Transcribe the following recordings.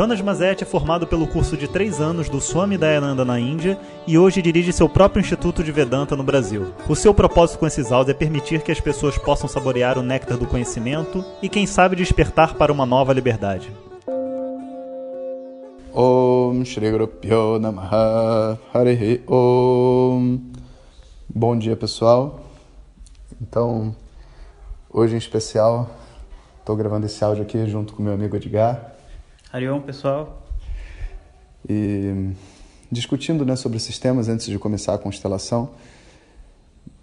Jonas Mazet é formado pelo curso de três anos do Swami Dayananda na Índia e hoje dirige seu próprio Instituto de Vedanta no Brasil. O seu propósito com esses áudios é permitir que as pessoas possam saborear o néctar do conhecimento e, quem sabe, despertar para uma nova liberdade. Om Shri Namaha Om Bom dia pessoal, então hoje em especial estou gravando esse áudio aqui junto com meu amigo Edgar Arion pessoal e discutindo né, sobre esses temas antes de começar a constelação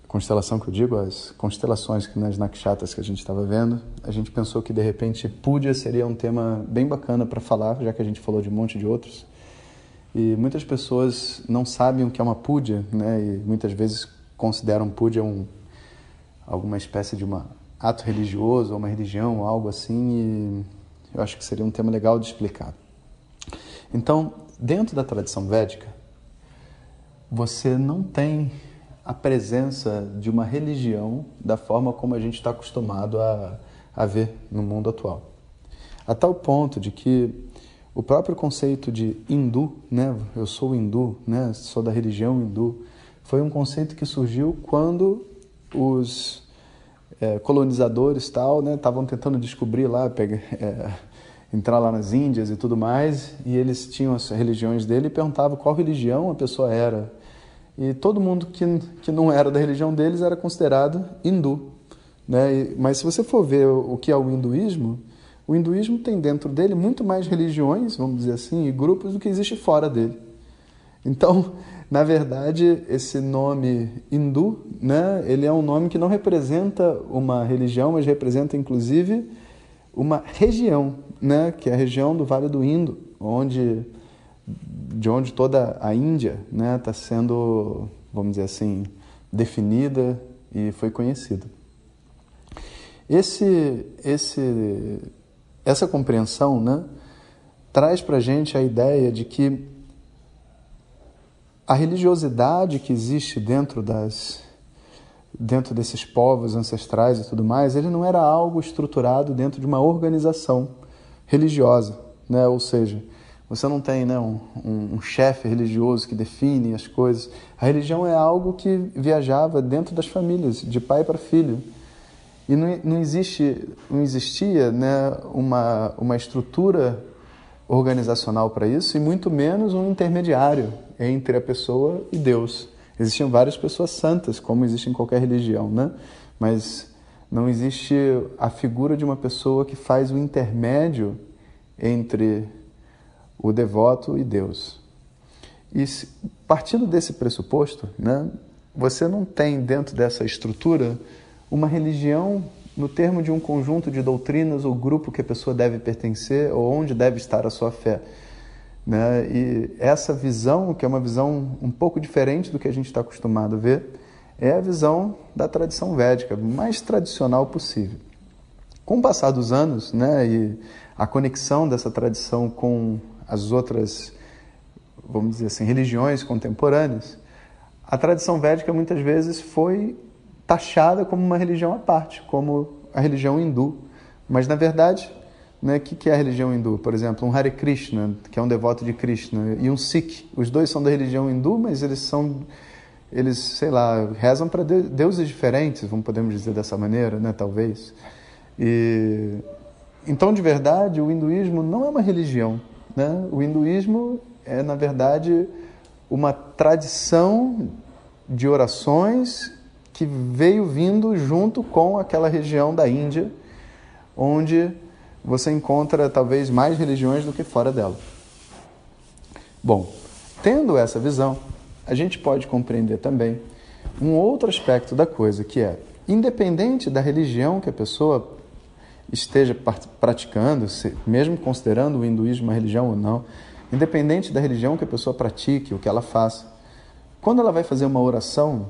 constelação que eu digo, as constelações que nas nakshatas que a gente estava vendo, a gente pensou que de repente Púdia seria um tema bem bacana para falar, já que a gente falou de um monte de outros. E muitas pessoas não sabem o que é uma Púdia, né? E muitas vezes consideram Púdia um alguma espécie de uma ato religioso, ou uma religião, algo assim, e eu acho que seria um tema legal de explicar. Então, dentro da tradição védica, você não tem a presença de uma religião da forma como a gente está acostumado a, a ver no mundo atual. A tal ponto de que o próprio conceito de hindu, né, eu sou hindu, né, sou da religião hindu, foi um conceito que surgiu quando os é, colonizadores tal, né, estavam tentando descobrir lá, pegar, é, entrar lá nas Índias e tudo mais, e eles tinham as religiões dele e perguntavam qual religião a pessoa era. E todo mundo que, que não era da religião deles era considerado hindu. Né? E, mas se você for ver o, o que é o hinduísmo, o hinduísmo tem dentro dele muito mais religiões, vamos dizer assim, e grupos do que existe fora dele. Então, na verdade, esse nome hindu, né, ele é um nome que não representa uma religião, mas representa inclusive uma região, né, que é a região do Vale do Indo, onde de onde toda a Índia está né, sendo, vamos dizer assim, definida e foi conhecida. Esse, esse, essa compreensão né, traz para a gente a ideia de que a religiosidade que existe dentro das dentro desses povos ancestrais e tudo mais, ele não era algo estruturado dentro de uma organização religiosa, né? Ou seja, você não tem né, um, um, um chefe religioso que define as coisas. A religião é algo que viajava dentro das famílias, de pai para filho. E não, não, existe, não existia né, uma, uma estrutura organizacional para isso, e muito menos um intermediário entre a pessoa e Deus. Existiam várias pessoas santas, como existe em qualquer religião, né? mas não existe a figura de uma pessoa que faz o intermédio entre o devoto e Deus. E partindo desse pressuposto, né, você não tem dentro dessa estrutura uma religião no termo de um conjunto de doutrinas ou grupo que a pessoa deve pertencer ou onde deve estar a sua fé. Né? E essa visão, que é uma visão um pouco diferente do que a gente está acostumado a ver, é a visão da tradição védica, mais tradicional possível. Com o passar dos anos né, e a conexão dessa tradição com as outras, vamos dizer assim, religiões contemporâneas, a tradição védica muitas vezes foi taxada como uma religião à parte, como a religião hindu. Mas, na verdade, né, o que é a religião hindu? Por exemplo, um Hare Krishna, que é um devoto de Krishna, e um Sikh. Os dois são da religião hindu, mas eles são, eles, sei lá, rezam para deuses diferentes, vamos podemos dizer dessa maneira, né, talvez. E, então, de verdade, o hinduísmo não é uma religião, né? O hinduísmo é, na verdade, uma tradição de orações que veio vindo junto com aquela região da Índia, onde você encontra talvez mais religiões do que fora dela. Bom, tendo essa visão, a gente pode compreender também um outro aspecto da coisa, que é, independente da religião que a pessoa esteja praticando, mesmo considerando o hinduísmo uma religião ou não, independente da religião que a pessoa pratique, o que ela faça, quando ela vai fazer uma oração,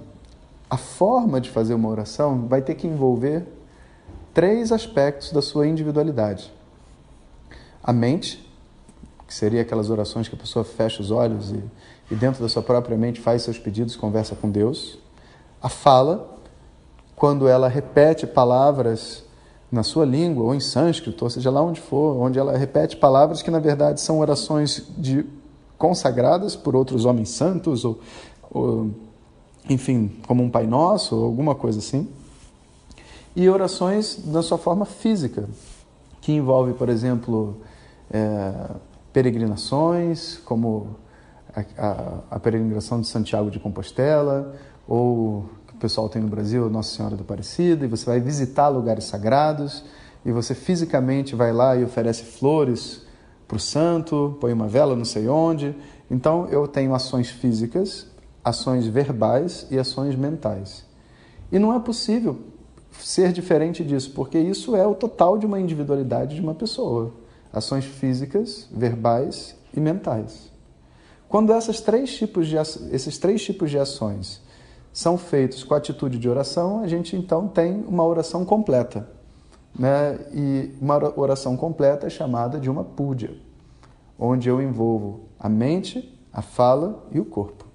a forma de fazer uma oração vai ter que envolver três aspectos da sua individualidade. a mente, que seria aquelas orações que a pessoa fecha os olhos e, e dentro da sua própria mente faz seus pedidos, conversa com Deus. A fala, quando ela repete palavras na sua língua, ou em sânscrito, ou seja lá onde for, onde ela repete palavras que na verdade são orações de consagradas por outros homens santos, ou, ou enfim, como um Pai Nosso, ou alguma coisa assim. E orações na sua forma física, que envolve, por exemplo, é, peregrinações, como a, a, a, peregrinação de Santiago de Compostela, ou que o pessoal tem no Brasil, Nossa Senhora do Aparecida, e você vai visitar lugares sagrados, e você fisicamente vai lá e oferece flores para o santo, põe uma vela não sei onde. Então eu tenho ações físicas, ações verbais e ações mentais. E não é possível ser diferente disso, porque isso é o total de uma individualidade de uma pessoa ações físicas, verbais e mentais. Quando essas três tipos de, esses três tipos de ações são feitos com a atitude de oração, a gente então tem uma oração completa. Né? E uma oração completa é chamada de uma púdia, onde eu envolvo a mente, a fala e o corpo.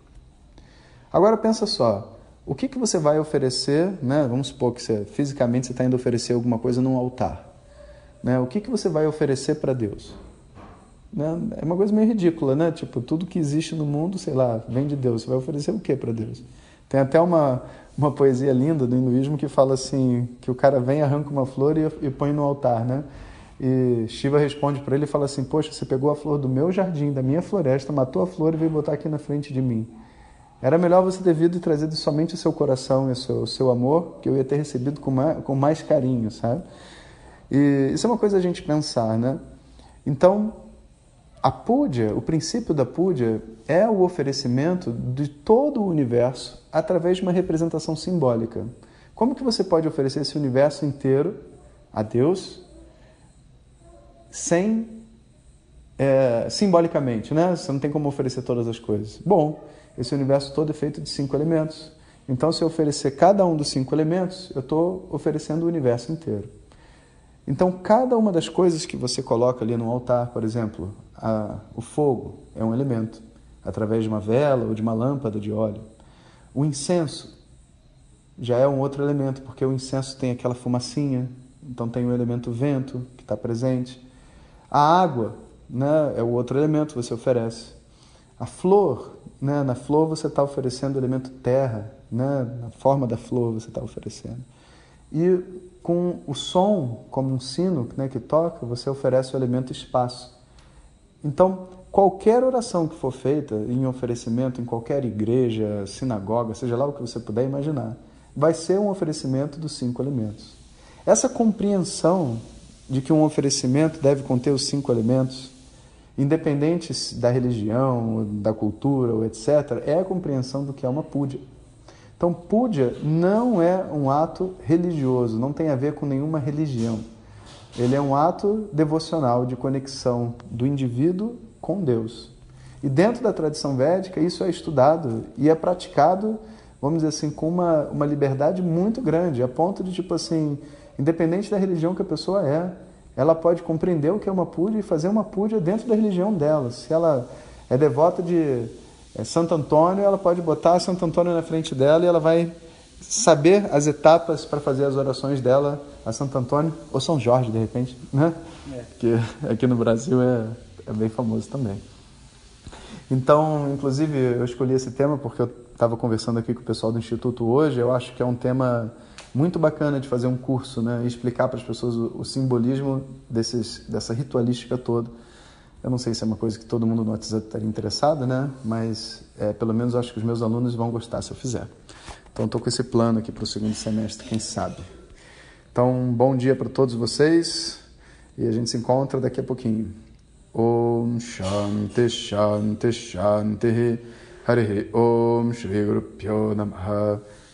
Agora pensa só, o que, que você vai oferecer, né? vamos supor que você, fisicamente você está indo oferecer alguma coisa num altar. Né? O que, que você vai oferecer para Deus? Né? É uma coisa meio ridícula, né? Tipo, tudo que existe no mundo, sei lá, vem de Deus. Você vai oferecer o que para Deus? Tem até uma, uma poesia linda do hinduísmo que fala assim, que o cara vem, arranca uma flor e, e põe no altar, né? E Shiva responde para ele e fala assim, poxa, você pegou a flor do meu jardim, da minha floresta, matou a flor e veio botar aqui na frente de mim. Era melhor você ter vindo e trazido somente o seu coração e o seu, o seu amor, que eu ia ter recebido com mais, com mais carinho, sabe? E isso é uma coisa a gente pensar, né? Então, a púdia, o princípio da púdia é o oferecimento de todo o universo através de uma representação simbólica. Como que você pode oferecer esse universo inteiro a Deus sem é, simbolicamente, né? Você não tem como oferecer todas as coisas. Bom, esse universo todo é feito de cinco elementos. Então, se eu oferecer cada um dos cinco elementos, eu estou oferecendo o universo inteiro. Então, cada uma das coisas que você coloca ali no altar, por exemplo, a, o fogo é um elemento, através de uma vela ou de uma lâmpada de óleo. O incenso já é um outro elemento, porque o incenso tem aquela fumacinha, então tem o elemento vento que está presente. A água né, é o outro elemento que você oferece. A flor, né, na flor você está oferecendo o elemento terra, né, na forma da flor você está oferecendo. E com o som, como um sino né, que toca, você oferece o elemento espaço. Então, qualquer oração que for feita em oferecimento em qualquer igreja, sinagoga, seja lá o que você puder imaginar, vai ser um oferecimento dos cinco elementos. Essa compreensão de que um oferecimento deve conter os cinco elementos, independentes da religião, da cultura, etc., é a compreensão do que é uma púdia. Então, puja não é um ato religioso, não tem a ver com nenhuma religião. Ele é um ato devocional de conexão do indivíduo com Deus. E dentro da tradição védica, isso é estudado e é praticado, vamos dizer assim, com uma, uma liberdade muito grande, a ponto de, tipo assim, independente da religião que a pessoa é, ela pode compreender o que é uma puja e fazer uma puja dentro da religião dela. Se ela é devota de é, Santo Antônio, ela pode botar Santo Antônio na frente dela e ela vai saber as etapas para fazer as orações dela a Santo Antônio ou São Jorge, de repente, né? É. Que aqui no Brasil é, é bem famoso também. Então, inclusive, eu escolhi esse tema porque eu estava conversando aqui com o pessoal do Instituto hoje. Eu acho que é um tema muito bacana de fazer um curso, né? E explicar para as pessoas o, o simbolismo desses, dessa ritualística toda. Eu não sei se é uma coisa que todo mundo no WhatsApp estaria interessado, né? Mas é, pelo menos eu acho que os meus alunos vão gostar se eu fizer. Então estou com esse plano aqui para o segundo semestre, quem sabe. Então, bom dia para todos vocês e a gente se encontra daqui a pouquinho. Om Shanti Shanti Shanti Harihi Om Shri Guru Pyo Namaha